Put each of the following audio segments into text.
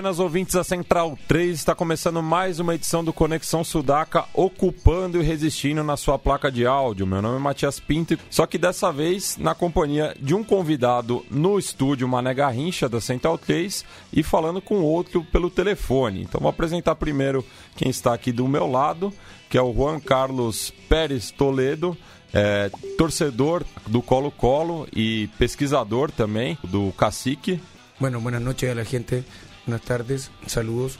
Buenas ouvintes da Central 3, está começando mais uma edição do Conexão Sudaca, ocupando e resistindo na sua placa de áudio. Meu nome é Matias Pinto, só que dessa vez na companhia de um convidado no estúdio Mané Garrincha da Central 3 e falando com outro pelo telefone. Então vou apresentar primeiro quem está aqui do meu lado, que é o Juan Carlos Pérez Toledo, é, torcedor do Colo-Colo e pesquisador também do Cacique. Bueno, buenas noches a la gente. Buenas tardes, saludos.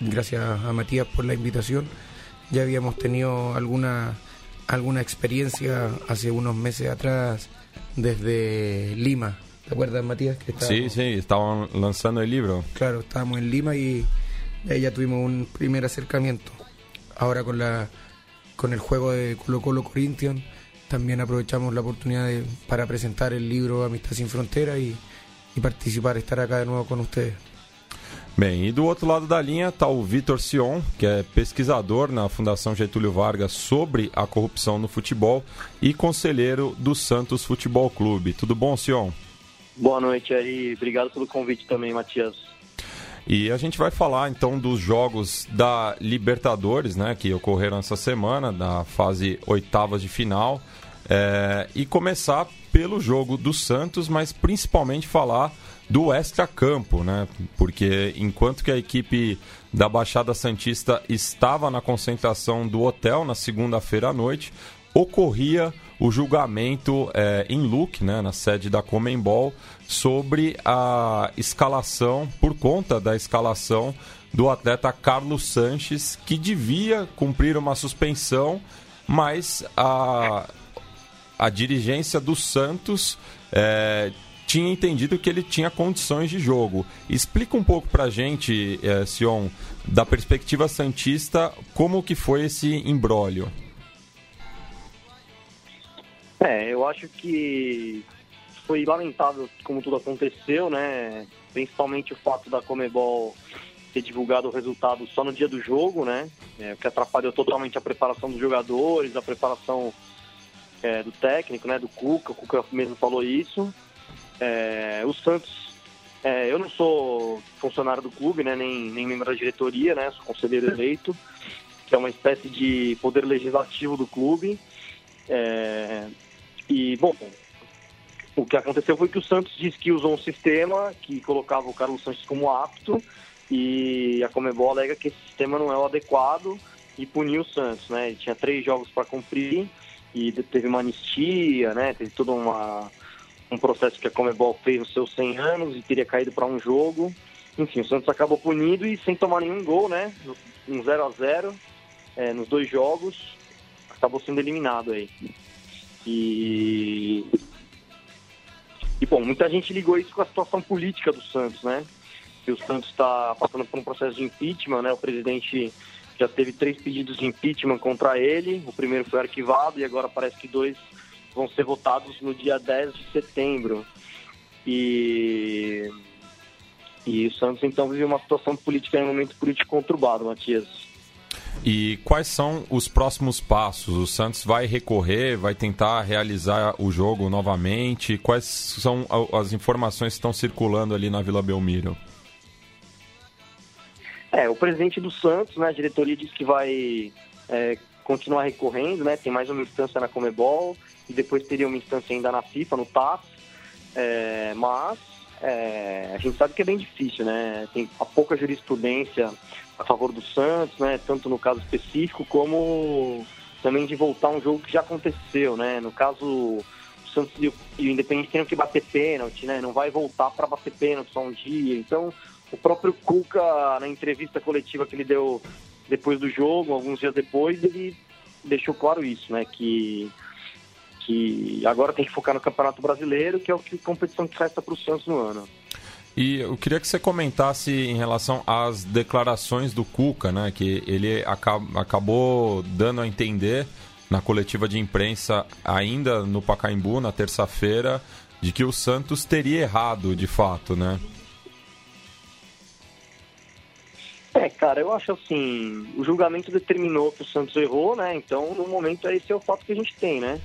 Gracias a Matías por la invitación. Ya habíamos tenido alguna, alguna experiencia hace unos meses atrás desde Lima. ¿Te acuerdas, Matías? Que sí, sí, estaban lanzando el libro. Claro, estábamos en Lima y ahí ya tuvimos un primer acercamiento. Ahora con, la, con el juego de Colo Colo Corinthians también aprovechamos la oportunidad de, para presentar el libro Amistad sin Frontera y, y participar, estar acá de nuevo con ustedes. Bem, e do outro lado da linha está o Vitor Sion, que é pesquisador na Fundação Getúlio Vargas sobre a corrupção no futebol e conselheiro do Santos Futebol Clube. Tudo bom, Sion? Boa noite aí, obrigado pelo convite também, Matias. E a gente vai falar então dos jogos da Libertadores, né, que ocorreram essa semana, da fase oitavas de final, é, e começar pelo jogo do Santos, mas principalmente falar do extra-campo, né? Porque enquanto que a equipe da Baixada Santista estava na concentração do hotel na segunda-feira à noite, ocorria o julgamento é, em Luque, né, na sede da Comembol, sobre a escalação, por conta da escalação do atleta Carlos Sanches, que devia cumprir uma suspensão, mas a, a dirigência do Santos é, tinha entendido que ele tinha condições de jogo. Explica um pouco pra gente, é, Sion, da perspectiva santista, como que foi esse imbróglio. É, eu acho que foi lamentável como tudo aconteceu, né? Principalmente o fato da Comebol ter divulgado o resultado só no dia do jogo, né? É, que atrapalhou totalmente a preparação dos jogadores, a preparação é, do técnico, né? Do Cuca, o Cuca mesmo falou isso. É, o Santos, é, eu não sou funcionário do clube, né, nem, nem membro da diretoria, né, sou conselheiro eleito, que é uma espécie de poder legislativo do clube. É, e, bom, o que aconteceu foi que o Santos disse que usou um sistema que colocava o Carlos Santos como apto e a Comebol alega que esse sistema não é o adequado e puniu o Santos, né? Ele tinha três jogos para cumprir e teve uma anistia, né? Teve toda uma um processo que a Comebol fez nos seus 100 anos e teria caído para um jogo. Enfim, o Santos acabou punido e sem tomar nenhum gol, né? Um 0 a 0 é, nos dois jogos, acabou sendo eliminado aí. E... e, bom, muita gente ligou isso com a situação política do Santos, né? Que o Santos está passando por um processo de impeachment, né? O presidente já teve três pedidos de impeachment contra ele. O primeiro foi arquivado e agora parece que dois vão ser votados no dia 10 de setembro. E, e o Santos então vive uma situação política, um momento político conturbado, Matias. E quais são os próximos passos? O Santos vai recorrer, vai tentar realizar o jogo novamente? Quais são as informações que estão circulando ali na Vila Belmiro? É, o presidente do Santos, né, a diretoria diz que vai é, continuar recorrendo, né? Tem mais uma instância na Comebol e depois teria uma instância ainda na FIFA, no TAS. É, mas é, a gente sabe que é bem difícil, né? Tem a pouca jurisprudência a favor do Santos, né? Tanto no caso específico como também de voltar um jogo que já aconteceu, né? No caso o Santos e o, Independente tem que bater pênalti, né? Não vai voltar para bater pênalti só um dia. Então o próprio Cuca na entrevista coletiva que ele deu depois do jogo, alguns dias depois, ele deixou claro isso, né? Que, que agora tem que focar no Campeonato Brasileiro, que é o que competição que resta para o Santos no ano. E eu queria que você comentasse em relação às declarações do Cuca, né? Que ele acabou dando a entender na coletiva de imprensa, ainda no Pacaembu, na terça-feira, de que o Santos teria errado de fato, né? É, cara, eu acho assim, o julgamento determinou que o Santos errou, né? Então, no momento, esse é o fato que a gente tem, né?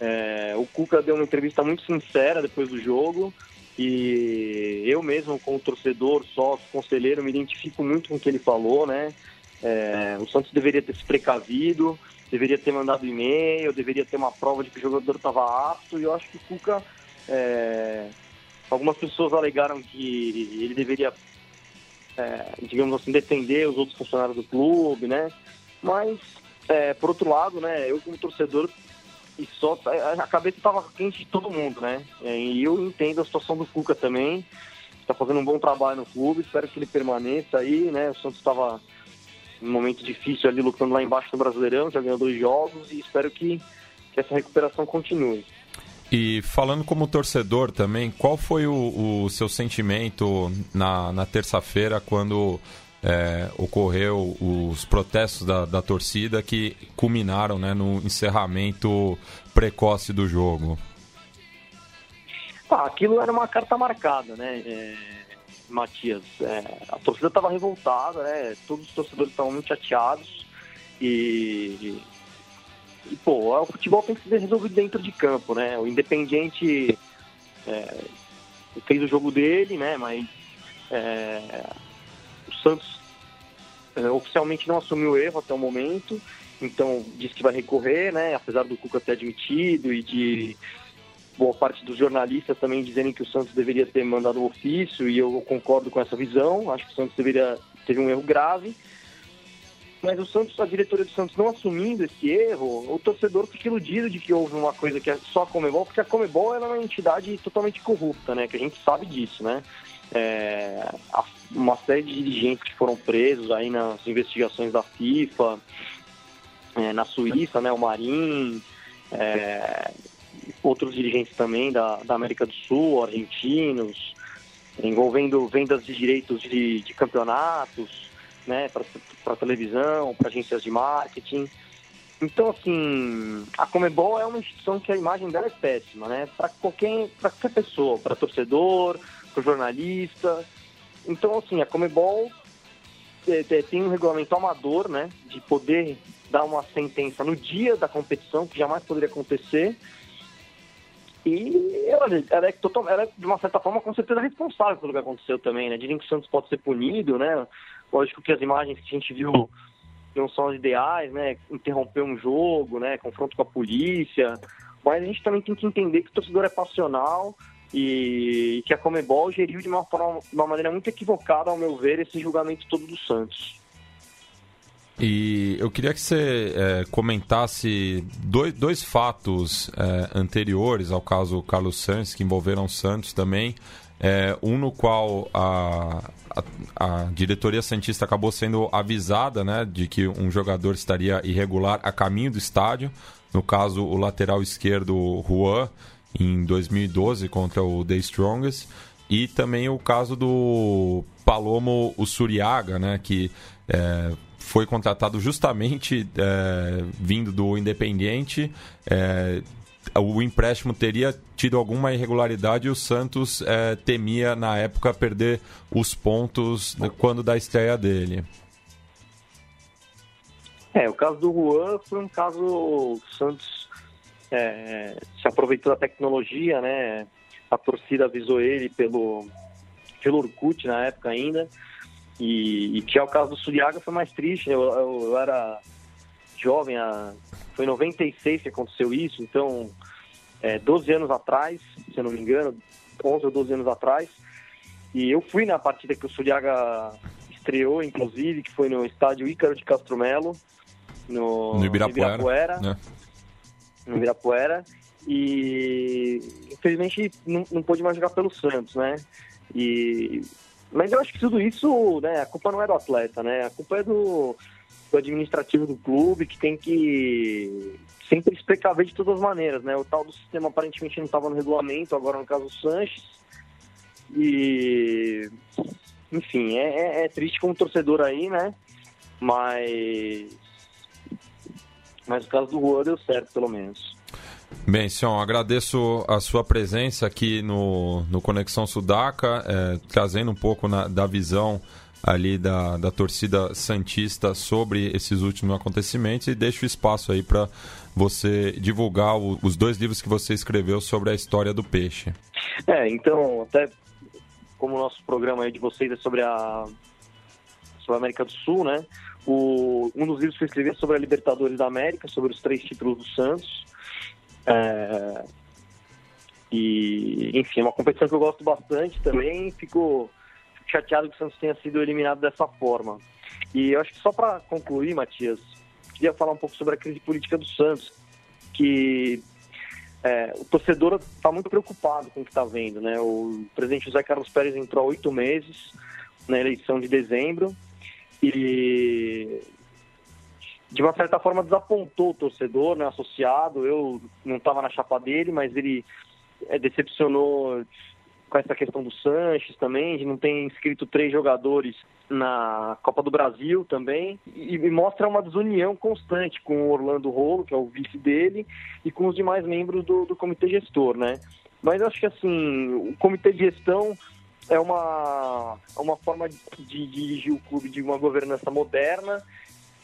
É, o Cuca deu uma entrevista muito sincera depois do jogo e eu mesmo, como torcedor, sócio, conselheiro, me identifico muito com o que ele falou, né? É, o Santos deveria ter se precavido, deveria ter mandado e-mail, deveria ter uma prova de que o jogador estava apto, e eu acho que o Cuca. É, algumas pessoas alegaram que ele deveria, é, digamos assim, defender os outros funcionários do clube, né? Mas, é, por outro lado, né, eu como torcedor, e só a cabeça estava quente de todo mundo, né? É, e eu entendo a situação do Cuca também, está fazendo um bom trabalho no clube, espero que ele permaneça aí, né? O Santos estava um momento difícil ali lutando lá embaixo no Brasileirão, já ganhou dois jogos e espero que, que essa recuperação continue. E falando como torcedor também, qual foi o, o seu sentimento na, na terça-feira quando é, ocorreu os protestos da, da torcida que culminaram né, no encerramento precoce do jogo? Ah, aquilo era uma carta marcada, né? É Matias. É, a torcida estava revoltada, né? Todos os torcedores estavam muito chateados e, e, pô, o futebol tem que ser resolvido dentro de campo, né? O Independiente é, fez o jogo dele, né? Mas é, Santos é, oficialmente não assumiu o erro até o momento, então disse que vai recorrer, né? Apesar do Cuca ter admitido e de boa parte dos jornalistas também dizendo que o Santos deveria ter mandado o ofício e eu concordo com essa visão. Acho que o Santos deveria teve um erro grave. Mas o Santos, a diretoria do Santos não assumindo esse erro, o torcedor fica iludido de que houve uma coisa que é só a Comebol, porque a Comebol é uma entidade totalmente corrupta, né? Que a gente sabe disso, né? É, uma série de dirigentes que foram presos aí nas investigações da FIFA, é, na Suíça, né? O Marim, é, outros dirigentes também da, da América do Sul, argentinos, envolvendo vendas de direitos de, de campeonatos, né, para televisão, para agências de marketing. Então, assim, a Comebol é uma instituição que a imagem dela é péssima, né, para qualquer, qualquer pessoa, para torcedor, para jornalista. Então, assim, a Comebol é, é, tem um regulamento amador, né, de poder dar uma sentença no dia da competição, que jamais poderia acontecer, e ela, ela, é total, ela é, de uma certa forma, com certeza responsável pelo que aconteceu também, né? Dizem que o Santos pode ser punido, né? Lógico que as imagens que a gente viu não são as ideais, né? Interromper um jogo, né? Confronto com a polícia. Mas a gente também tem que entender que o torcedor é passional e, que a Comebol geriu de uma, forma, uma maneira muito equivocada, ao meu ver, esse julgamento todo do Santos. E eu queria que você é, comentasse dois, dois fatos é, anteriores ao caso Carlos Santos, que envolveram o Santos também. É, um no qual a, a, a, diretoria Santista acabou sendo avisada né, de que um jogador estaria irregular a caminho do estádio. No caso, o lateral esquerdo Juan, em 2012, contra o The Strongest. E também o caso do Palomo Usuriaga, né, que é, foi contratado justamente é, vindo do Independiente. É, o empréstimo teria tido alguma irregularidade e o Santos é, temia, na época, perder os pontos quando da estreia dele. É, o caso do Juan foi um caso. O Santos é, se aproveitou da tecnologia, né? A torcida avisou ele pelo, pelo Orkut na época ainda. E, e que é o caso do Suriaga foi mais triste. Eu, eu, eu era jovem, a, foi em 96 que aconteceu isso, então é, 12 anos atrás, se eu não me engano, 11 ou 12 anos atrás. E eu fui na partida que o Suriaga estreou, inclusive, que foi no estádio Ícaro de Castro Melo, no, no Ibirapuera. Ibirapuera, né? No Ibirapuera e infelizmente não, não pôde mais jogar pelo Santos, né? E mas eu acho que tudo isso, né, a culpa não é do atleta, né? A culpa é do, do administrativo do clube que tem que sempre se precaver de todas as maneiras, né? O tal do sistema aparentemente não estava no regulamento, agora no caso do Sanches. E, enfim, é, é, é triste como torcedor aí, né? Mas, mas o caso do Juan deu certo, pelo menos. Bem, Sion, agradeço a sua presença aqui no, no Conexão Sudaca, é, trazendo um pouco na, da visão ali da, da torcida Santista sobre esses últimos acontecimentos e deixo espaço aí para você divulgar o, os dois livros que você escreveu sobre a história do peixe. É, então, até como o nosso programa aí de vocês é sobre a, sobre a América do Sul, né? O, um dos livros que eu escrevi é sobre a Libertadores da América, sobre os três títulos do Santos. É, e, enfim, é uma competição que eu gosto bastante também. Fico, fico chateado que o Santos tenha sido eliminado dessa forma. E eu acho que só para concluir, Matias, queria falar um pouco sobre a crise política do Santos, que é, o torcedor está muito preocupado com o que está vendo. Né? O presidente José Carlos Pérez entrou há oito meses na eleição de dezembro e de uma certa forma desapontou o torcedor, né, associado. Eu não estava na chapa dele, mas ele é, decepcionou com essa questão do Sanches também, de não ter inscrito três jogadores na Copa do Brasil também, e, e mostra uma desunião constante com o Orlando Rolo, que é o vice dele, e com os demais membros do, do comitê gestor, né? Mas acho que assim, o comitê de gestão é uma, é uma forma de, de dirigir o clube de uma governança moderna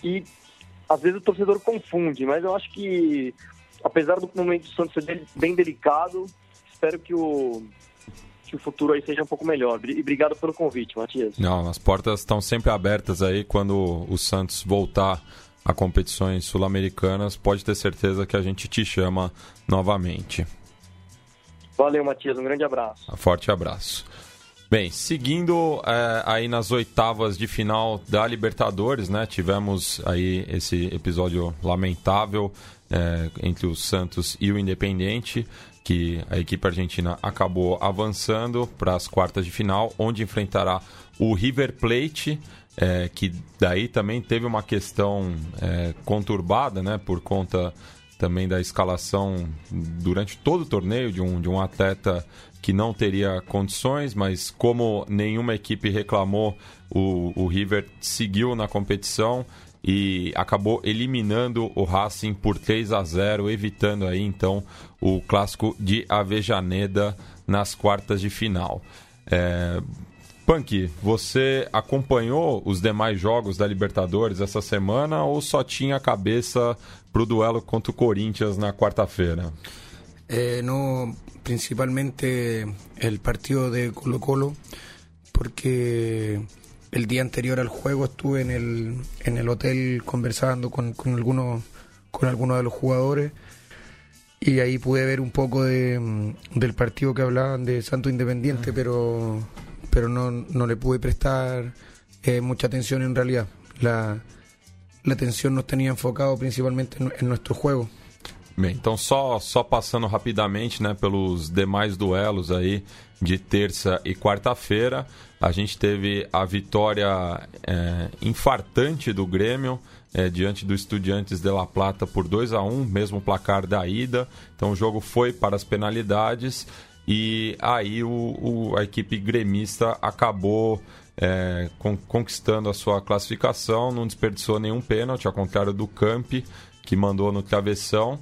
e às vezes o torcedor confunde, mas eu acho que, apesar do momento do Santos ser bem delicado, espero que o, que o futuro aí seja um pouco melhor. E obrigado pelo convite, Matias. Não, as portas estão sempre abertas aí quando o Santos voltar a competições sul-americanas, pode ter certeza que a gente te chama novamente. Valeu, Matias. Um grande abraço. Um forte abraço. Bem, seguindo é, aí nas oitavas de final da Libertadores, né? Tivemos aí esse episódio lamentável é, entre o Santos e o Independente, que a equipe argentina acabou avançando para as quartas de final, onde enfrentará o River Plate. É, que daí também teve uma questão conturbada, né, por conta também da escalação durante todo o torneio de um, de um atleta que não teria condições, mas como nenhuma equipe reclamou, o, o River seguiu na competição e acabou eliminando o Racing por 3 a 0, evitando aí então o clássico de Avejaneda nas quartas de final. É... Punk, você acompanhou os demais jogos da Libertadores essa semana ou só tinha a cabeça para o duelo contra o Corinthians na quarta-feira? Eh, no, principalmente el partido de Colo Colo, porque el día anterior al juego estuve en el, en el hotel conversando con, con, algunos, con algunos de los jugadores y ahí pude ver un poco de, del partido que hablaban de Santo Independiente, pero, pero no, no le pude prestar eh, mucha atención en realidad. La, la atención nos tenía enfocado principalmente en, en nuestro juego. Bem, então só, só passando rapidamente né, pelos demais duelos aí de terça e quarta-feira, a gente teve a vitória é, infartante do Grêmio é, diante do Estudiantes de La Plata por 2 a 1 mesmo placar da ida. Então o jogo foi para as penalidades e aí o, o a equipe gremista acabou é, con conquistando a sua classificação, não desperdiçou nenhum pênalti, ao contrário do Camp, que mandou no travessão.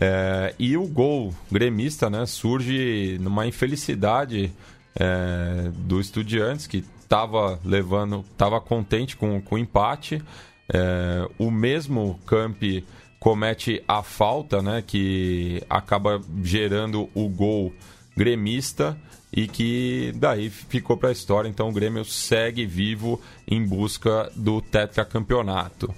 É, e o gol gremista né, surge numa infelicidade é, do Estudiantes, que estava levando, estava contente com, com o empate. É, o mesmo Camp comete a falta, né, que acaba gerando o gol gremista e que daí ficou para a história. Então o Grêmio segue vivo em busca do tetracampeonato.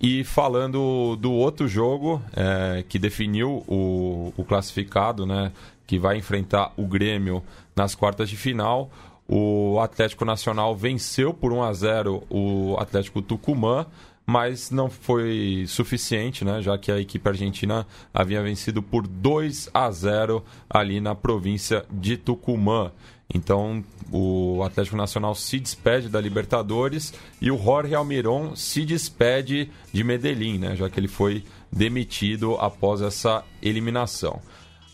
E falando do outro jogo é, que definiu o, o classificado, né, que vai enfrentar o Grêmio nas quartas de final, o Atlético Nacional venceu por 1 a 0 o Atlético Tucumã, mas não foi suficiente, né, já que a equipe argentina havia vencido por 2 a 0 ali na província de Tucumã. Então o Atlético Nacional se despede da Libertadores e o Jorge Almiron se despede de Medellín, né, já que ele foi demitido após essa eliminação.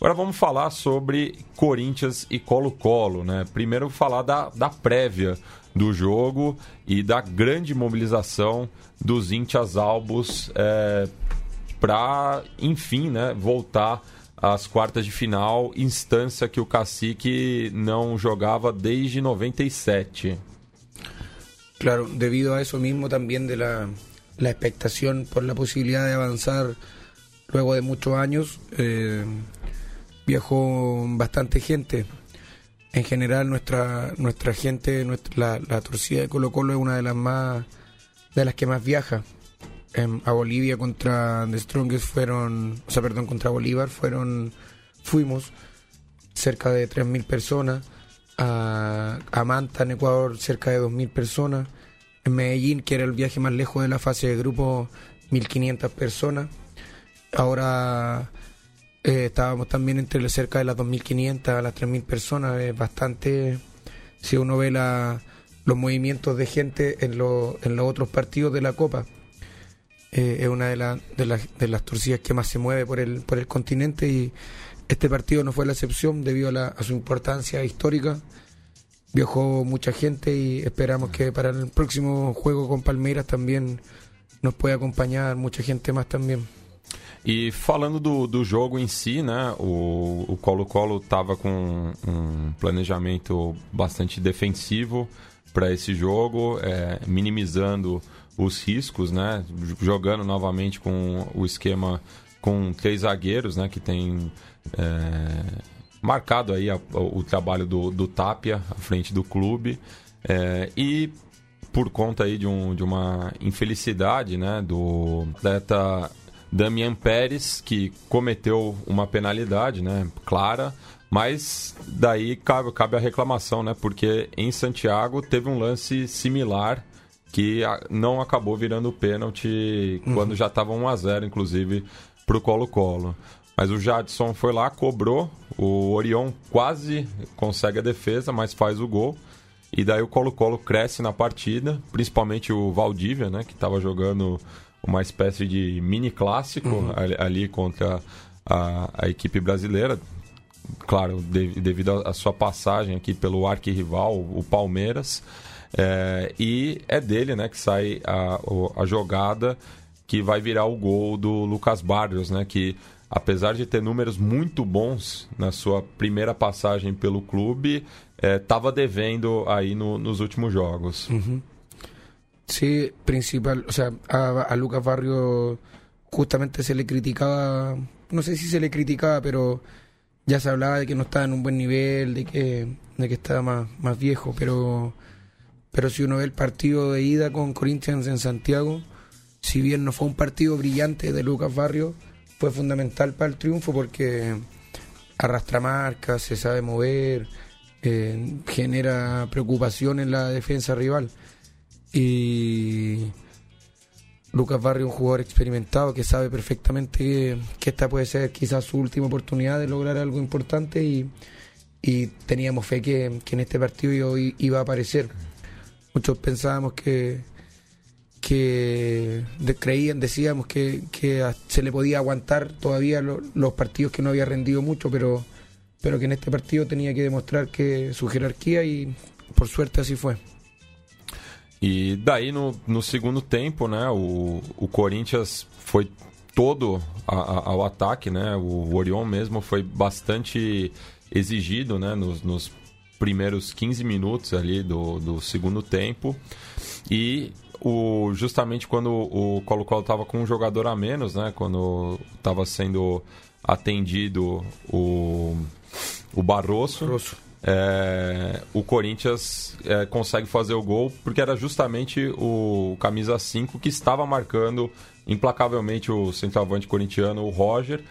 Agora vamos falar sobre Corinthians e Colo-Colo, né? Primeiro falar da, da prévia do jogo e da grande mobilização dos Intias Albos é, para, enfim, né, voltar às quartas de final, instância que o Cacique não jogava desde 97. Claro, debido a eso mismo también de la, la expectación por la posibilidad de avanzar luego de muchos años, eh, viajó bastante gente. En general nuestra nuestra gente, la, la torcida de Colo Colo es una de las más de las que más viaja. En- a Bolivia contra The Strongest fueron, o sea, perdón, contra Bolívar fueron, fuimos cerca de 3.000 personas. A, a Manta, en Ecuador, cerca de 2.000 personas. En Medellín, que era el viaje más lejos de la fase de grupo, 1.500 personas. Ahora eh, estábamos también entre cerca de las 2.500 a las 3.000 personas. Es bastante, si uno ve la, los movimientos de gente en, lo- en los otros partidos de la Copa. Eh, es una de, la- de, las- de las torcidas que más se mueve por el, por el continente y este partido no fue la excepción debido a, la- a su importancia histórica. Viajó mucha gente y esperamos que para el próximo juego con Palmeiras también nos pueda acompañar mucha gente más también. E falando do, do jogo em si, né? O Colo-Colo estava com um planejamento bastante defensivo para esse jogo, é, minimizando os riscos, né? Jogando novamente com o esquema com três zagueiros, né? Que tem é, marcado aí a- o, o trabalho do, do Tapia à frente do clube. É, e por conta aí de, um, de uma infelicidade né, do atleta Damian Pérez, que cometeu uma penalidade né, clara, mas daí cabe, cabe a reclamação, né, porque em Santiago teve um lance similar que não acabou virando pênalti quando já estava 1 a 0 inclusive, para o Colo-Colo. Mas o Jadson foi lá, cobrou, o Orion quase consegue a defesa, mas faz o gol. E daí o Colo-Colo cresce na partida, principalmente o Valdívia, né, que estava jogando uma espécie de mini clássico ali, ali contra a, a equipe brasileira. Claro, de- devido à sua passagem aqui pelo arquirrival, o Palmeiras. É, e é dele né, que sai a, a jogada que vai virar o gol do Lucas Barrios, né, que apesar de ter números muito bons na sua primeira passagem pelo clube, estava devendo aí no- nos últimos jogos. Sí, principal, o sea, a, a Lucas Barrio justamente se le criticaba, no sé si se le criticaba, pero ya se hablaba de que no estaba en un buen nivel, de que, de que estaba más, más viejo, pero, pero si uno ve el partido de ida con Corinthians en Santiago, si bien no fue un partido brillante de Lucas Barrio, fue fundamental para el triunfo porque arrastra marcas, se sabe mover, eh, genera preocupación en la defensa rival. Y Lucas Barrio, un jugador experimentado que sabe perfectamente que, esta puede ser quizás su última oportunidad de lograr algo importante y, y teníamos fe que, que en este partido iba a aparecer. Muchos pensábamos que, que creían, decíamos que, que se le podía aguantar todavía lo- los partidos que no había rendido mucho, pero, pero que en este partido tenía que demostrar que su jerarquía y por suerte así fue. E daí no, no segundo tempo, né, o, o Corinthians foi todo a- a- ao ataque, né? O Orion mesmo foi bastante exigido, né, nos, nos primeiros 15 minutos ali do, do segundo tempo. E o, justamente quando o Colo-Colo estava com um jogador a menos, né, quando estava sendo atendido o, o Barroso, Rosso. é, o Corinthians é, consegue fazer o gol porque era justamente o camisa 5 que estava marcando implacavelmente o centroavante corintiano, o Roger,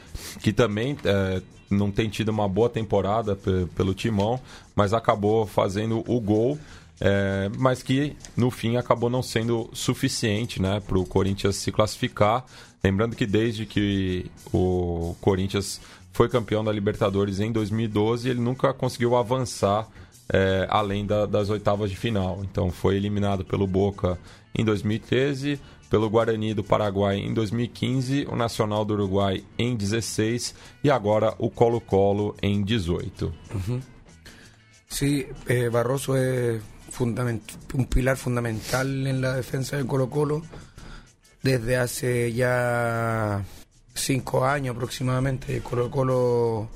que também é, não tem tido uma boa temporada pe- pelo timão, mas acabou fazendo o gol. é, mas que no fim acabou não sendo suficiente né, para o Corinthians se classificar. Lembrando que desde que o Corinthians foi campeão da Libertadores em 2012, ele nunca conseguiu avançar é, além da- das oitavas de final. Então foi eliminado pelo Boca em 2013, pelo Guarani do Paraguai em 2015, o Nacional do Uruguai em 16 e agora o Colo-Colo em 18. Uhum. Sí, eh, Barroso es un pilar fundamental en la defensa del Colo-Colo desde hace ya cinco años aproximadamente. Colo-Colo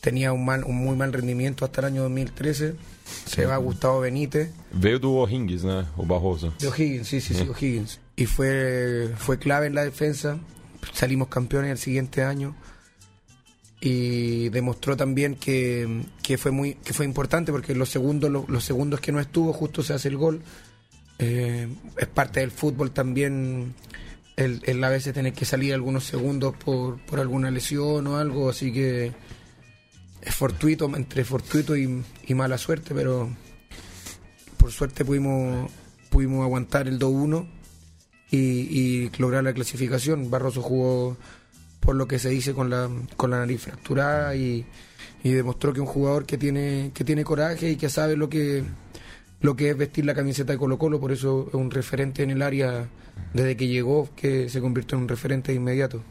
tenía un, mal, un muy mal rendimiento hasta el año 2013. Se va Gustavo Benítez. Veo de O'Higgins, ¿no? O Barroso. De O'Higgins, sí, sí, sí, O'Higgins. Y fue, fue clave en la defensa. Salimos campeones el siguiente año. Y demostró también que, que fue muy que fue importante porque los segundos los, segundos que no estuvo justo se hace el gol eh, es parte del fútbol también el, a veces tener que salir algunos segundos por, por alguna lesión o algo así que es fortuito, entre fortuito y, mala suerte, pero por suerte pudimos, pudimos aguantar el 2-1 y, lograr la clasificación. Barroso jugó por lo que se dice con la, con la nariz fracturada y, demostró que un jugador que tiene, que tiene coraje y que sabe lo que, lo que es vestir la camiseta de Colo Colo, por eso es un referente en el área desde que llegó, que se convirtió en un referente de inmediato.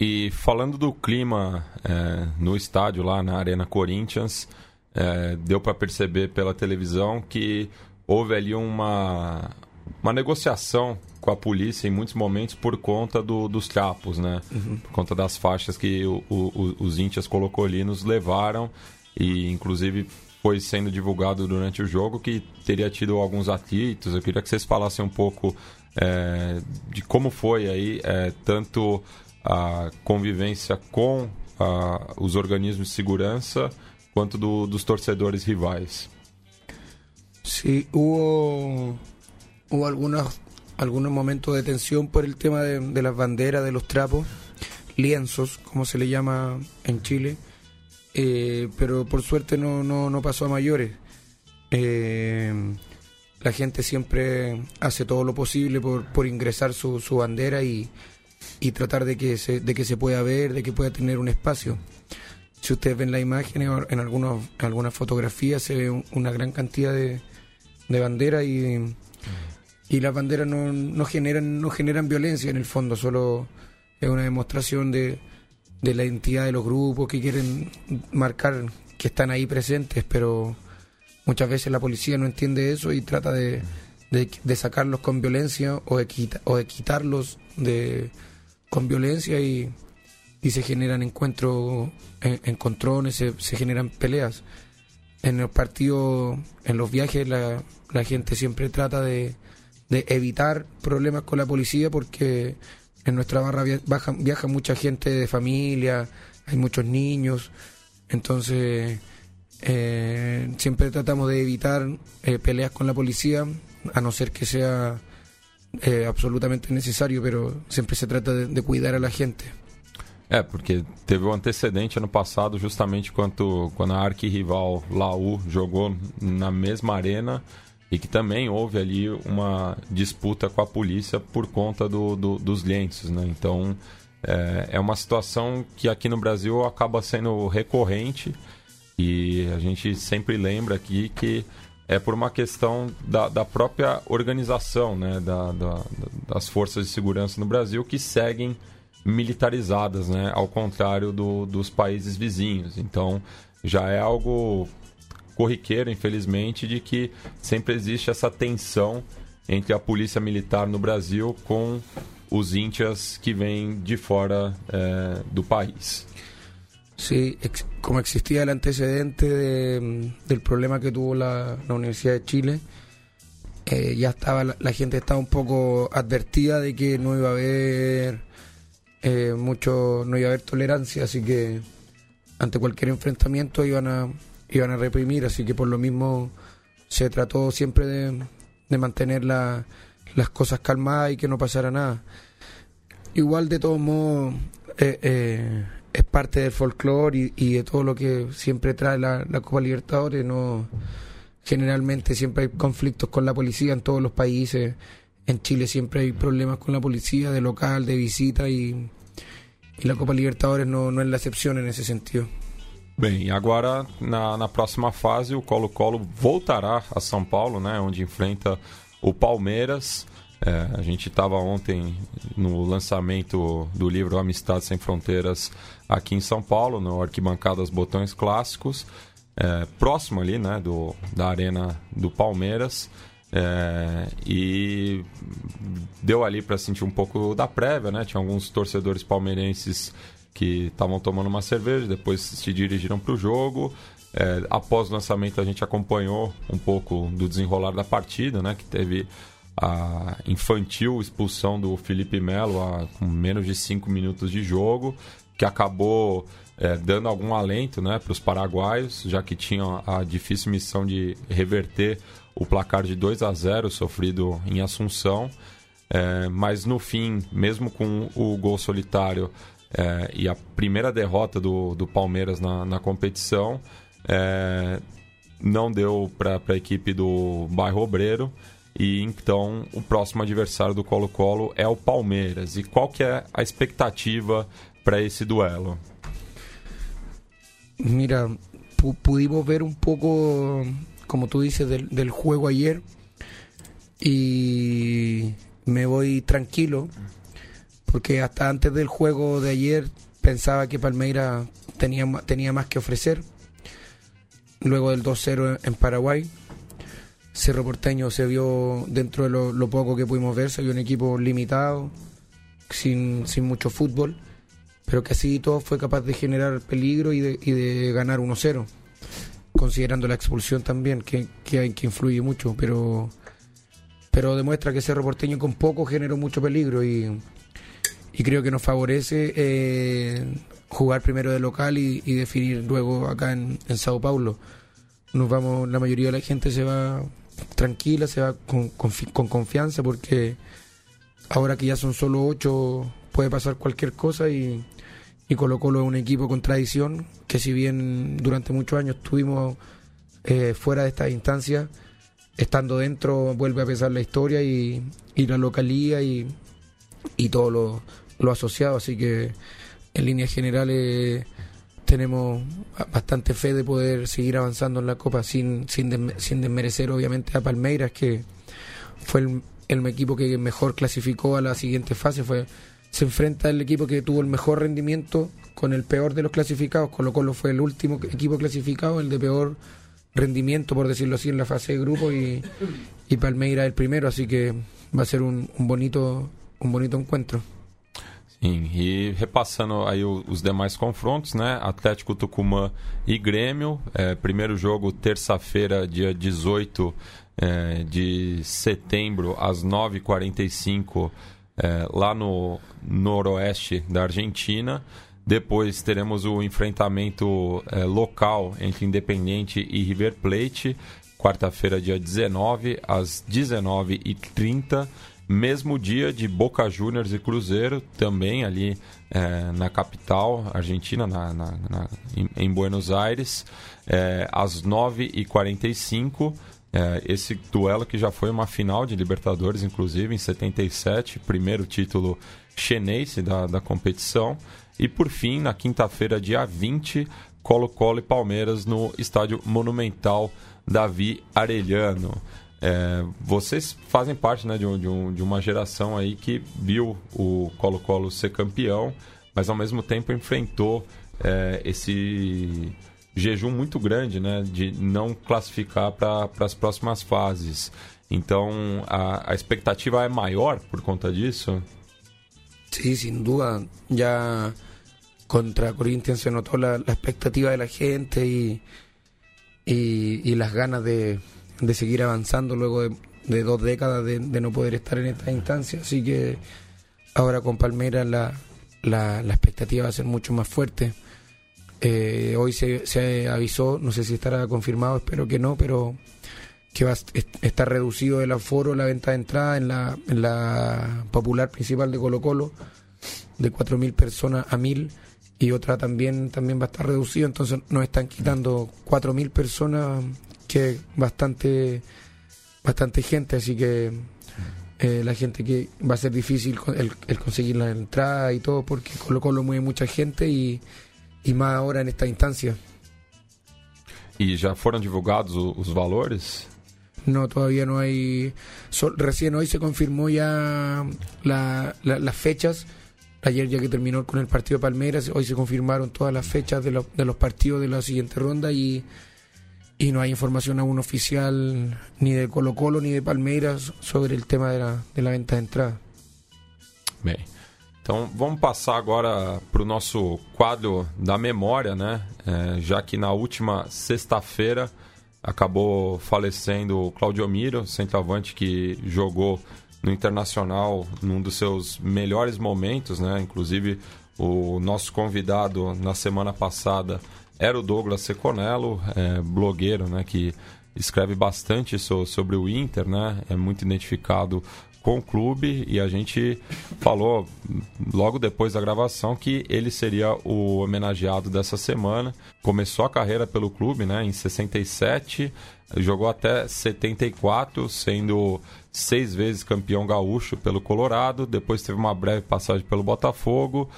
E falando do clima é, no estádio lá na Arena Corinthians, é, deu para perceber pela televisão que houve ali uma, uma negociação com a polícia em muitos momentos por conta do, dos trapos, né? Uhum. Por conta das faixas que o, o, os íntias colocolinos levaram e inclusive foi sendo divulgado durante o jogo que teria tido alguns atritos. Eu queria que vocês falassem um pouco é, de como foi aí, é, tanto a convivência com a, os organismos de segurança quanto do, dos torcedores rivais. Sí, hubo, hubo algunos, algunos momentos de tensión por el tema de, de las banderas, de los trapos, lienzos, como se le llama en Chile, eh, pero por suerte no, no, no pasó a mayores. Eh, la gente siempre hace todo lo posible por, por ingresar su, su bandera y, y tratar de que se, de que se pueda ver, de que pueda tener un espacio. Si ustedes ven la imagen, en, algunos, en algunas fotografías se ve una gran cantidad de, de banderas y, y las banderas no, no, generan, no generan violencia en el fondo, solo es una demostración de, de la identidad de los grupos que quieren marcar que están ahí presentes, pero muchas veces la policía no entiende eso y trata de, de, sacarlos con violencia o de, o de quitarlos de con violencia y, y se generan encuentros, en, encontrones, se, se, generan peleas. En los partidos, en los viajes, la, la gente siempre trata de, de, evitar problemas con la policía porque en nuestra barra viaja, mucha gente de familia, hay muchos niños, entonces eh, siempre tratamos de evitar eh, peleas con la policía, a no ser que sea é absolutamente necessário, pero sempre se trata de, de, cuidar a la gente. É, porque teve um antecedente ano passado, justamente quando, quando a arquirrival Laú jogou na mesma arena e que também houve ali uma disputa com a polícia por conta do, do dos lenços, né? Então é, é uma situação que aqui no Brasil acaba sendo recorrente e a gente sempre lembra aqui que é por uma questão da, da própria organização né, da, da, das forças de segurança no Brasil que seguem militarizadas, né, ao contrário do, dos países vizinhos. Então já é algo corriqueiro, infelizmente, de que sempre existe essa tensão entre a polícia militar no Brasil com os índias que vêm de fora é, do país. Sí, como existía el antecedente del problema que tuvo la, Universidad de Chile, eh, ya estaba la, gente estaba un poco advertida de que no iba a haber eh, mucho, no iba a haber tolerancia, así que ante cualquier enfrentamiento iban a iban a reprimir, así que por lo mismo se trató siempre de, mantener las cosas calmadas y que no pasara nada. Igual de todos modos eh, es parte del folclore y, de todo lo que siempre trae la, Copa Libertadores. No, generalmente siempre hay conflictos con la policía en todos los países. En Chile siempre hay problemas con la policía de local, de visita y, la Copa Libertadores no, no es la excepción en ese sentido. Bem, agora na, na próxima fase o Colo-Colo voltará a São Paulo, né, onde enfrenta o Palmeiras. É, a gente estava ontem no lançamento do livro Amistade Sem Fronteiras aqui em São Paulo, no Arquibancadas Botões Clássicos, é, próximo ali né, do, da Arena do Palmeiras. É, e deu ali para sentir um pouco da prévia, né? Tinha alguns torcedores palmeirenses que estavam tomando uma cerveja, depois se dirigiram para o jogo. É, após o lançamento, a gente acompanhou um pouco do desenrolar da partida, né? Que teve a infantil expulsão do Felipe Melo a, com menos de cinco minutos de jogo, que acabou é, dando algum alento né, para os paraguaios, já que tinham a difícil missão de reverter o placar de 2 a 0 sofrido em Assunção. É, mas no fim, mesmo com o gol solitário é, e a primeira derrota do, do Palmeiras na, na competição, é, não deu para a equipe do Bairro Obreiro e então o próximo adversário do Colo-Colo é o Palmeiras. E qual que é a expectativa para esse duelo? Mira, pudimos ver un poco, como tú dices, del, del juego ayer. Y me voy tranquilo porque hasta antes del juego de ayer pensaba que Palmeiras tenía, tenía más que ofrecer. Luego del 2-0 en Paraguay, Cerro Porteño se vio, dentro de lo, poco que pudimos ver, se vio un equipo limitado, sin, mucho fútbol, pero que así todo fue capaz de generar peligro y de, y de ganar 1-0, considerando la expulsión también, que, que, hay, que influye mucho, pero, pero demuestra que Cerro Porteño con poco generó mucho peligro y, y creo que nos favorece eh, jugar primero de local y, definir luego acá en, en Sao Paulo. Nos vamos, la mayoría de la gente se va tranquila, se va con, con, confianza porque ahora que ya son solo ocho puede pasar cualquier cosa y, y Colo Colo es un equipo con tradición que si bien durante muchos años estuvimos eh, fuera de estas instancias, estando dentro vuelve a pesar la historia y, y la localía y, y todo lo, lo, asociado, así que en líneas generales tenemos bastante fe de poder seguir avanzando en la Copa sin, sin, sin desmerecer obviamente a Palmeiras, que fue el, el, equipo que mejor clasificó a la siguiente fase. fue Se enfrenta al equipo que tuvo el mejor rendimiento con el peor de los clasificados, con lo cual fue el último equipo clasificado, el de peor rendimiento, por decirlo así, en la fase de grupo y, y Palmeiras el primero, así que va a ser un, un bonito, un bonito encuentro. Sim, e repassando aí os demais confrontos, né? Atlético Tucumã e Grêmio. É, primeiro jogo, terça-feira, dia 18 é, de setembro, às 9h45, é, lá no noroeste da Argentina. Depois teremos o enfrentamento é, local entre Independente e River Plate, quarta-feira, dia 19, às 19h30 mesmo dia de Boca Juniors e Cruzeiro, também ali é, na capital argentina, na, na, na em, Buenos Aires, é, às 9h45. É, esse duelo que já foi uma final de Libertadores, inclusive, em 77, primeiro título chinês da, da competição. E por fim, na quinta-feira, dia 20, Colo-Colo e Palmeiras no estádio Monumental Davi Arellano. É, vocês fazem parte né, de, um, de, um, de, uma geração aí que viu o Colo-Colo ser campeão, mas ao mesmo tempo enfrentou é, esse jejum muito grande né, de não classificar para as próximas fases. Então a, a, expectativa é maior por conta disso? Sí, sin duda. Ya contra Corinthians se notou a, a expectativa da gente e, e, e as ganas de de seguir avanzando luego de, dos décadas de, no poder estar en esta instancia. Así que ahora con Palmeiras la, la, expectativa va a ser mucho más fuerte. Eh, hoy se, se, avisó, no sé si estará confirmado, espero que no, pero que va a estar reducido el aforo, la venta de entrada en la, en la popular principal de Colo Colo, de 4.000 personas a 1.000 y otra también también va a estar reducido, entonces nos están quitando 4.000 personas que bastante, bastante gente, así que eh, la gente que va a ser difícil el, el, conseguir la entrada y todo, porque Colo Colo mueve mucha gente y, y más ahora en esta instancia. E já foram divulgados os valores? No, todavía no hay. recién hoy se confirmó ya las fechas. Ayer ya que terminó con el partido de Palmeiras, hoy se confirmaron todas las fechas de, de los partidos de la siguiente ronda y, y no hay información aún oficial ni de Colo Colo ni de Palmeiras sobre el tema de la, de la venta de entrada. Bem, então vamos passar agora para o nosso quadro da memória, né? É, já que na última sexta-feira acabou falecendo o Claudio Miro, centroavante que jogou no Internacional num dos seus melhores momentos, né? Inclusive o nosso convidado na semana passada era o Douglas Seconello, é, blogueiro, né? Que escreve bastante so, sobre o Inter, né? É muito identificado com o clube e a gente falou logo depois da gravação que ele seria o homenageado dessa semana. Começou a carreira pelo clube, né, em 67, jogou até 74, sendo seis vezes campeão gaúcho pelo Colorado, depois teve uma breve passagem pelo Botafogo,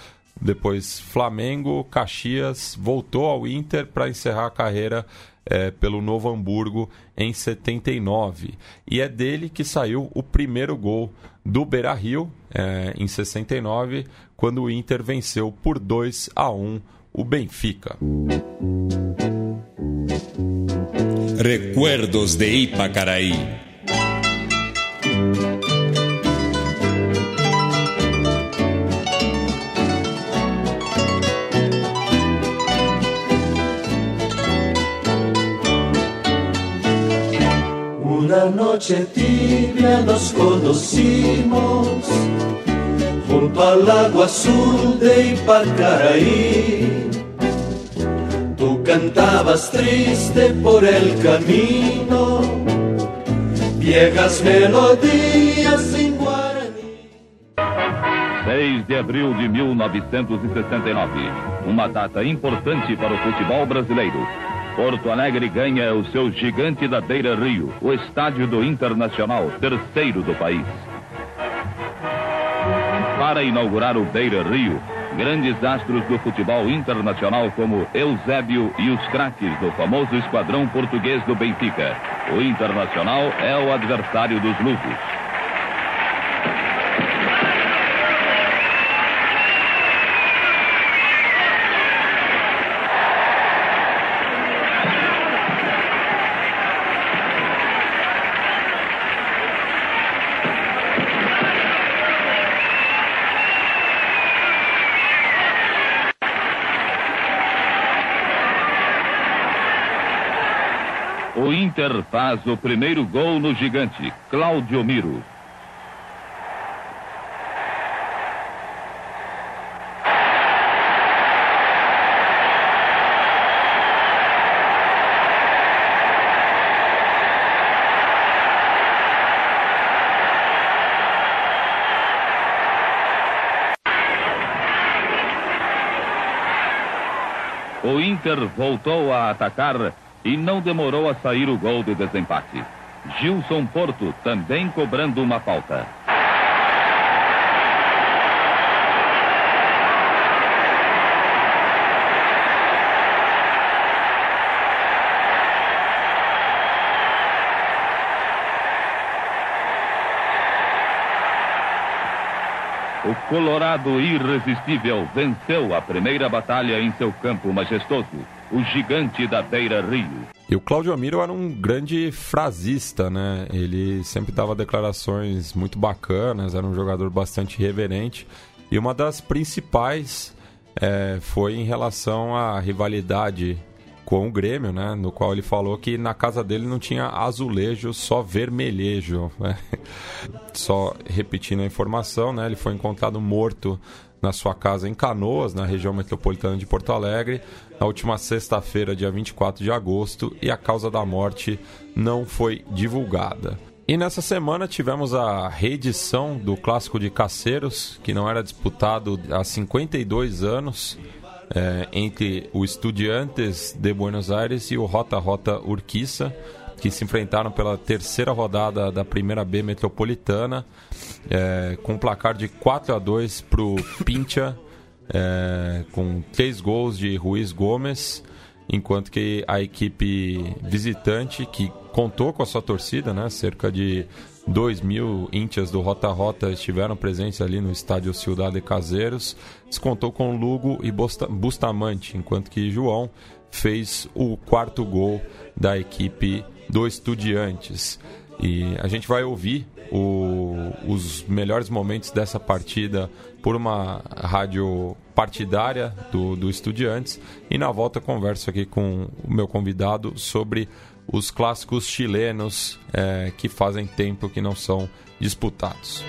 depois Flamengo, Caxias, voltou ao Inter para encerrar a carreira é, pelo Novo Hamburgo em 79. E é dele que saiu o primeiro gol do Beira Rio é, em 69, quando o Inter venceu por 2 a 1 o Benfica. Recuerdos de Ipacaraí. Una noche tibia nos conocimos junto al agua azul de Ipacaraí. Tú cantabas triste por el camino, viejas melodias em Guarani. 6 de abril de 1969, uma data importante para o futebol brasileiro Porto Alegre ganha o seu gigante da Beira Rio, o estádio do Internacional, terceiro do país. Para inaugurar o Beira Rio, grandes astros do futebol internacional como Eusébio e os craques do famoso esquadrão português do Benfica. O Internacional é o adversário dos lusos. Inter faz o primeiro gol no gigante, Cláudio Miro. O Inter voltou a atacar e não demorou a sair o gol de desempate. Gilson Porto também cobrando uma falta. O Colorado irresistível venceu a primeira batalha em seu campo majestoso o gigante da Beira Rio. E o Claudio Amiro era um grande frasista, né? Ele sempre dava declarações muito bacanas, era um jogador bastante reverente. E uma das principais é, foi em relação à rivalidade com o Grêmio, né? No qual ele falou que na casa dele não tinha azulejo, só vermelhejo. Né? Só repetindo a informação, né? Ele foi encontrado morto na sua casa em Canoas, na região metropolitana de Porto Alegre, na última sexta-feira, dia 24 de agosto, e a causa da morte não foi divulgada. E nessa semana tivemos a reedição do Clássico de Caceiros, que não era disputado há 52 anos, é, entre o Estudiantes de Buenos Aires e o Rota Rota Urquiza que se enfrentaram pela terceira rodada da primeira B metropolitana, é, com um placar de 4 a 2 para o Pincha, é, com três gols de Ruiz Gomes. enquanto que a equipe visitante, que contou com a sua torcida, né, cerca de 2 mil íntias do Rota Rota estiveram presentes ali no estádio Ciudade Caseiros, descontou com Lugo e Bustamante, enquanto que João fez o quarto gol da equipe do Estudiantes. E a gente vai ouvir o, os melhores momentos dessa partida por uma rádio partidária do, do Estudiantes. E na volta converso aqui com o meu convidado sobre os clássicos chilenos é, que fazem tempo que não são disputados.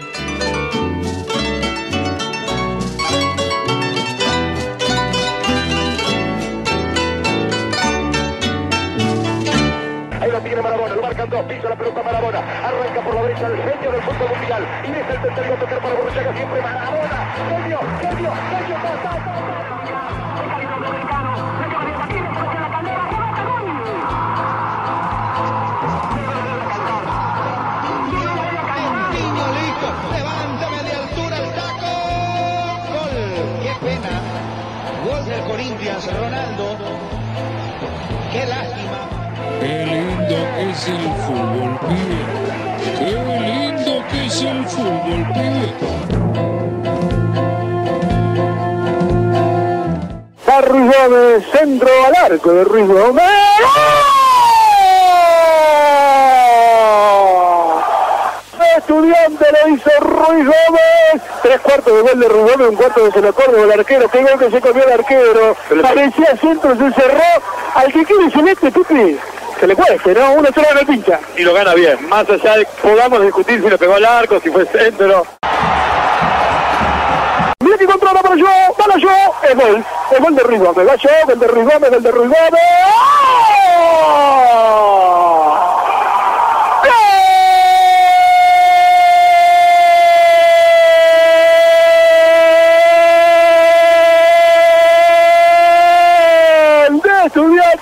tiene Marabona, lo marcan dos, pisa la pelota Marabona, El genio del fútbol mundial. Y es el tercero a tocar para Borruchaga, siempre Maradona. Genio, genio, genio, del Corinthians, Ronaldo. Qué lástima. Qué lindo es el fútbol el. A Ruiz Gómez, centro al arco de Ruiz Gómez. Estudiante lo hizo Ruiz Gómez. Tres cuartos de gol de Ruiz Gómez, un cuarto de se lo con el arquero. Qué gol que se comió el arquero. Parecía centro, se cerró. Al que quiere se mete, Se le cueste, ¿no? Uno solo le pincha. Y lo gana bien, más allá de que podamos discutir si lo pegó al arco, si fue centro. Mira que controla para yo, para yo, es gol, es gol de Ruiz Gómez, va yo, gol de Gómez, gol de. ¡Oh!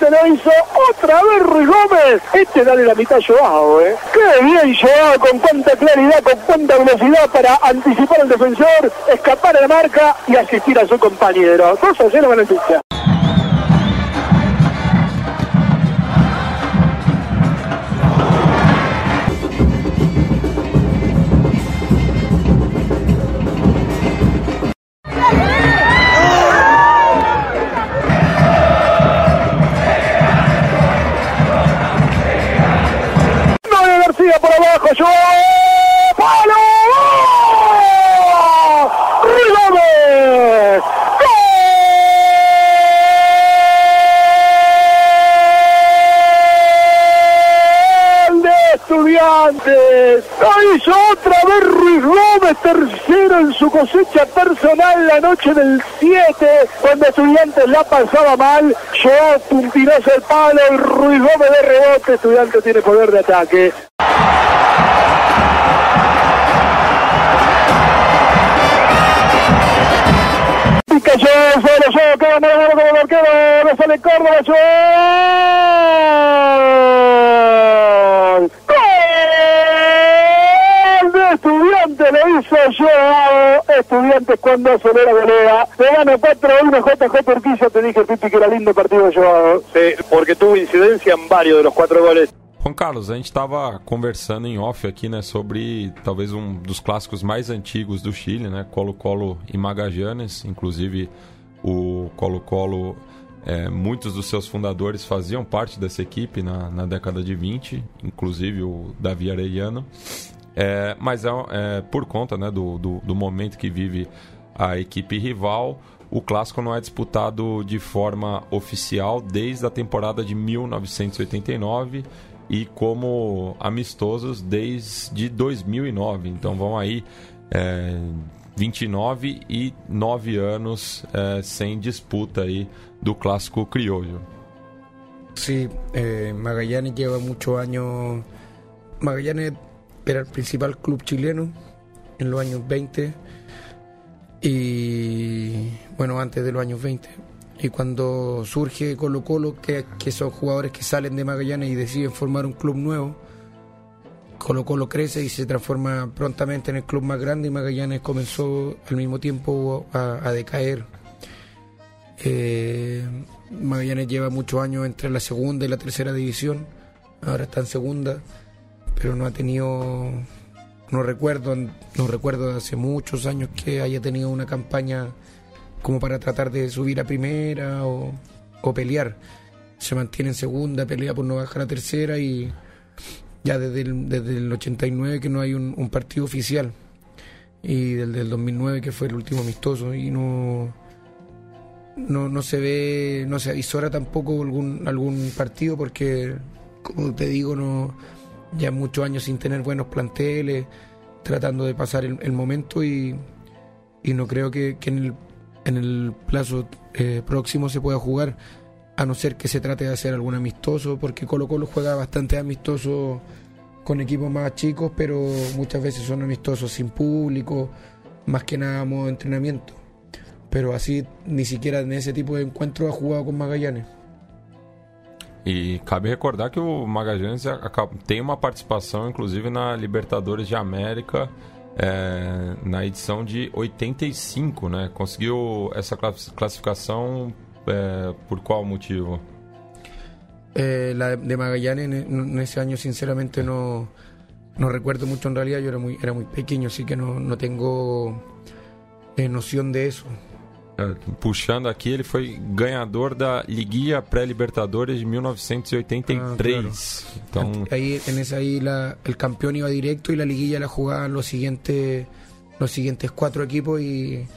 Estudiante lo hizo otra vez Ruiz Gómez. Este dale la mitad Joao, ¿eh? Qué bien Joao, con cuánta claridad, con cuánta velocidad para anticipar al defensor, escapar a la marca y asistir a su compañero. 2 a 0 beneficia. Noche del 7, cuando Estudiantes la pasaba mal, llevó puntiroso el palo, el Ruiz Gómez de rebote, Estudiantes tiene poder de ataque. Cayó, el arquero, no sale Córdoba. Estudiantes cuando acelera golea. Le gana 4-1 JJ Urquiza. Te dije, Pipi, que era lindo partido Joao. Sí, porque tuvo incidencia en varios de los cuatro goles. Juan Carlos, a gente estava conversando em off aqui, né, sobre talvez um dos clássicos mais antigos do Chile, né, Colo-Colo e Magallanes, inclusive o Colo-Colo, é, muitos dos seus fundadores faziam parte dessa equipe na, na década de 20, inclusive o Davi Arellano, é, mas é, é, por conta né, do, do, do momento que vive a equipe rival, o clássico não é disputado de forma oficial desde a temporada de 1989 e como amistosos desde 2009. Então vão aí é, 29 e 9 anos é, sem disputa aí do clássico criollo. Sí, eh, Magallanes lleva muchos años. Magallanes era el principal club chileno en los años 20 y bueno, antes de los años 20. Y cuando surge Colo Colo, que, que son jugadores que salen de Magallanes y deciden formar un club nuevo, Colo Colo crece y se transforma prontamente en el club más grande y Magallanes comenzó al mismo tiempo a, decaer. Eh, Magallanes lleva muchos años entre la segunda y la tercera división. Ahora está en segunda, pero no ha tenido, no recuerdo, no recuerdo de hace muchos años que haya tenido una campaña como para tratar de subir a primera o, o pelear. Se mantiene en segunda, pelea por no bajar a tercera y ya desde el, desde el 89 que no hay un, partido oficial y desde el 2009 que fue el último amistoso y no no, no se ve, no se avisora tampoco algún, algún partido porque, como te digo, no ya muchos años sin tener buenos planteles, tratando de pasar el, momento y, y, no creo que, que, en, el, en el plazo eh, próximo se pueda jugar, a no ser que se trate de hacer algún amistoso, porque Colo Colo juega bastante amistoso con equipos más chicos, pero muchas veces son amistosos sin público, más que nada modo entrenamiento pero así ni siquiera en ese tipo de encuentro ha jugado con Magallanes. E cabe recordar que o Magallanes tem uma participação, inclusive, na Libertadores de América é, na edição de 85, né? Conseguiu essa classificação é, por qual motivo? Eh, de Magallanes en ese año sinceramente no, no recuerdo mucho en realidad, yo era muy, era muy pequeño, así que no, no tengo eh, noción de eso. Puxando aqui, ele foi ganhador da Liguilla Pré-Libertadores de 1983. Ah, claro. Então... Aí, en esa ahí la, el campeón iba directo y la liguilla la jugaban los siguientes, los siguientes cuatro equipos y,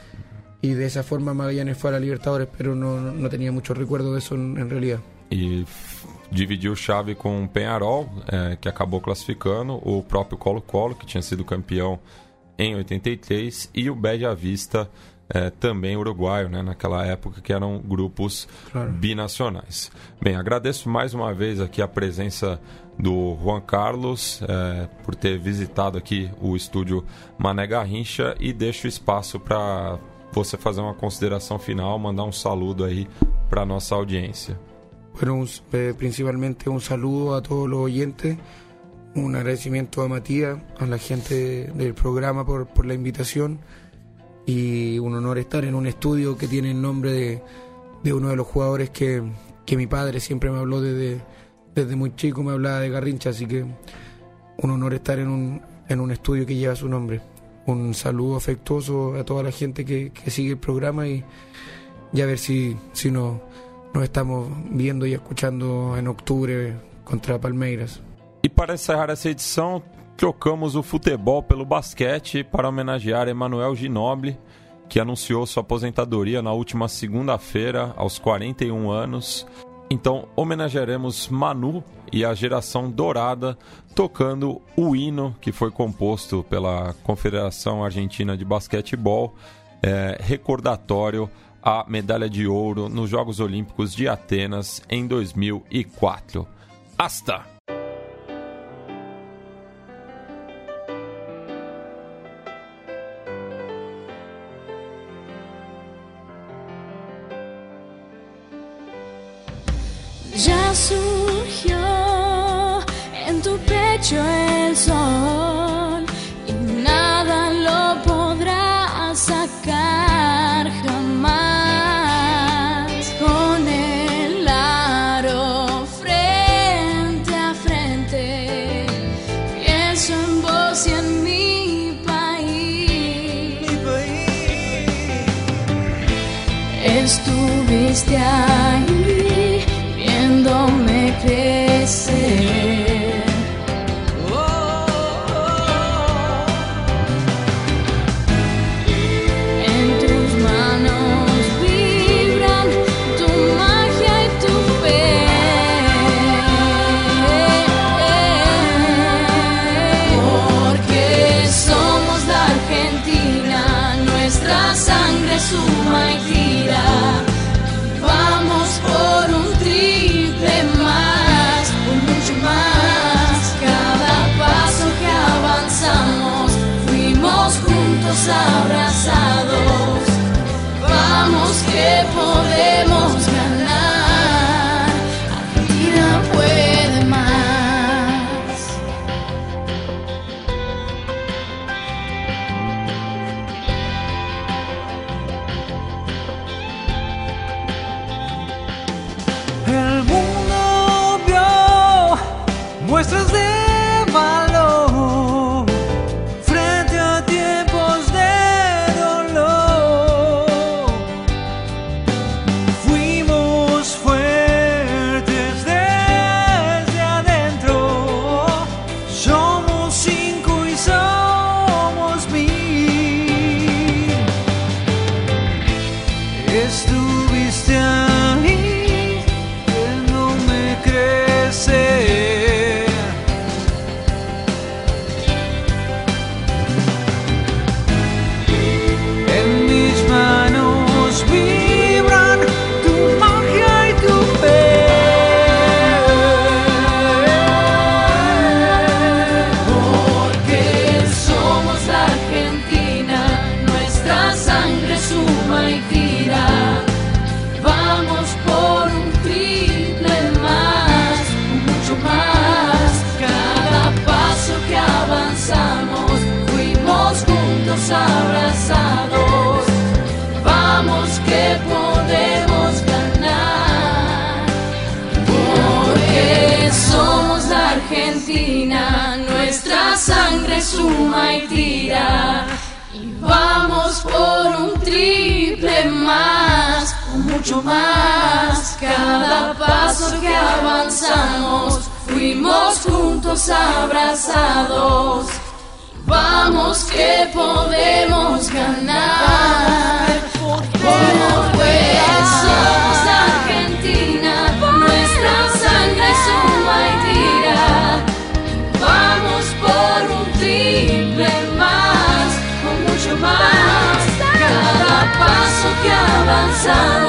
y de esa forma Magallanes fue a la Libertadores, pero no, no tenía mucho recuerdo de eso en, en realidad. E dividiu chave com o Penharol, é, que acabou classificando, o próprio Colo-Colo, que tinha sido campeão em 83, e o Bela Vista, é, também uruguaio, né, naquela época que eram grupos claro. binacionais. Bem, agradeço mais uma vez aqui a presença do Juan Carlos é, por ter visitado aqui o estúdio Mané Garrincha e deixo espaço para você fazer uma consideração final, mandar um saludo aí para nossa audiência. Bueno, eh, principalmente un saludo a todos los oyentes, un agradecimiento a Matías, a la gente del programa por, por la invitación. Y un honor estar en un estudio que tiene el nombre de, de uno de los jugadores que, que, mi padre siempre me habló desde, desde muy chico, me hablaba de Garrincha, así que un honor estar en un, en un estudio que lleva su nombre. Un saludo afectuoso a toda la gente que, que sigue el programa y, y, a ver si, si nos, nos estamos viendo y escuchando en octubre contra Palmeiras. E para encerrar essa edição, trocamos o futebol pelo basquete para homenagear Emanuel Ginoble, que anunciou sua aposentadoria na última segunda-feira, aos 41 anos. Então, homenagearemos Manu e a geração dourada tocando o hino que foi composto pela Confederação Argentina de Basquetebol, é, recordatório à medalha de ouro nos Jogos Olímpicos de Atenas em 2004. Hasta! sangre suma y tira. Y vamos por un triple más, mucho más. Cada paso que avanzamos, fuimos juntos abrazados. Vamos que podemos ganar. sun.